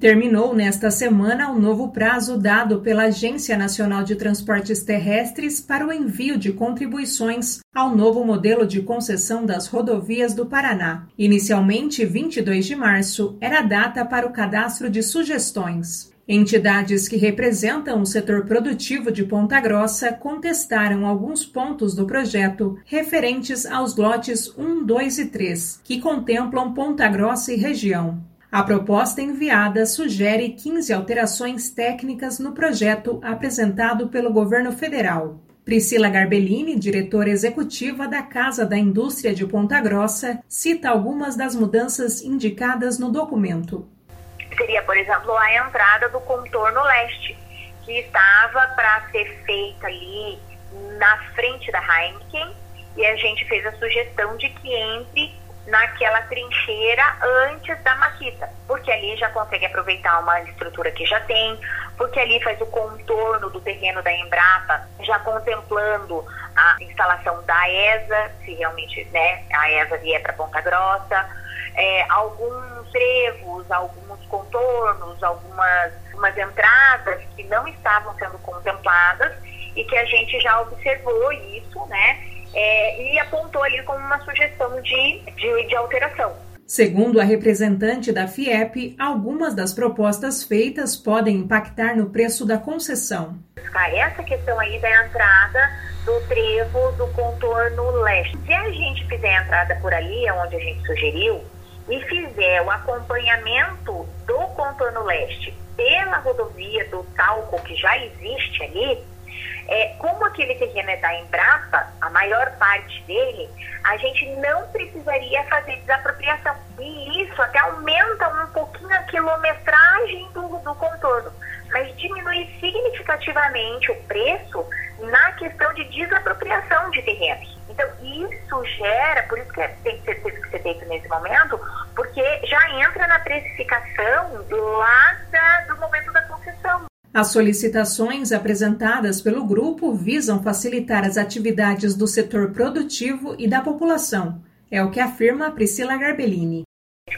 Terminou nesta semana o novo prazo dado pela Agência Nacional de Transportes Terrestres para o envio de contribuições ao novo modelo de concessão das rodovias do Paraná. Inicialmente, 22 de março era a data para o cadastro de sugestões. Entidades que representam o setor produtivo de Ponta Grossa contestaram alguns pontos do projeto referentes aos lotes 1, 2 e 3, que contemplam Ponta Grossa e região. A proposta enviada sugere 15 alterações técnicas no projeto apresentado pelo governo federal. Priscila Garbellini, diretora executiva da Casa da Indústria de Ponta Grossa, cita algumas das mudanças indicadas no documento. Seria, por exemplo, a entrada do contorno leste, que estava para ser feita ali na frente da Heineken, e a gente fez a sugestão de que entre naquela trincheira antes da maquita, porque ali já consegue aproveitar uma estrutura que já tem, porque ali faz o contorno do terreno da Embrapa, já contemplando a instalação da ESA, se realmente né, a ESA vier para Ponta Grossa, é, alguns trevos, alguns contornos, algumas, algumas entradas que não estavam sendo contempladas e que a gente já observou isso, né? É, e apontou ali como uma sugestão de, de, de alteração. Segundo a representante da FIEP, algumas das propostas feitas podem impactar no preço da concessão. Essa questão aí da entrada do trevo do contorno leste. Se a gente fizer a entrada por ali, onde a gente sugeriu, e fizer o acompanhamento do contorno leste pela rodovia do Talco, que já existe ali, é, como aquele terreno é da Embrapa, a maior parte dele, a gente não precisaria fazer desapropriação. E isso até aumenta um pouquinho a quilometragem do, do contorno, mas diminui significativamente o preço na questão de desapropriação de terrenos. Então, isso gera, por isso que é, tem que ser, que ser feito nesse momento, porque já entra na precificação lá da, do momento. As solicitações apresentadas pelo grupo visam facilitar as atividades do setor produtivo e da população, é o que afirma Priscila Garbellini.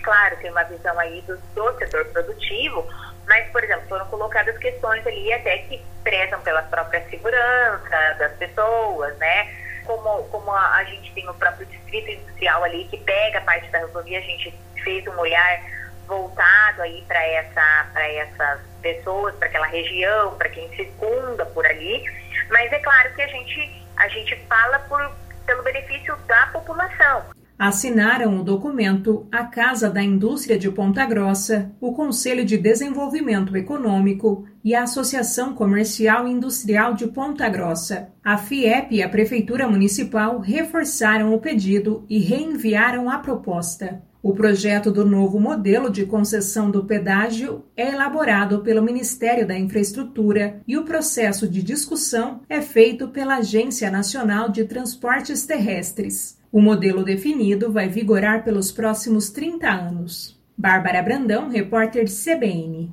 Claro, tem uma visão aí do, do setor produtivo, mas, por exemplo, foram colocadas questões ali até que prezam pela própria segurança das pessoas, né? Como, como a, a gente tem o próprio distrito industrial ali que pega parte da rodovia, a gente fez um olhar voltado aí para essa, essas pessoas, para aquela região, para quem circunda por ali. Mas é claro que a gente, a gente fala por, pelo benefício da população. Assinaram o documento a Casa da Indústria de Ponta Grossa, o Conselho de Desenvolvimento Econômico e a Associação Comercial e Industrial de Ponta Grossa. A FIEP e a Prefeitura Municipal reforçaram o pedido e reenviaram a proposta. O projeto do novo modelo de concessão do pedágio é elaborado pelo Ministério da Infraestrutura e o processo de discussão é feito pela Agência Nacional de Transportes Terrestres. O modelo definido vai vigorar pelos próximos 30 anos. Bárbara Brandão, repórter CBN.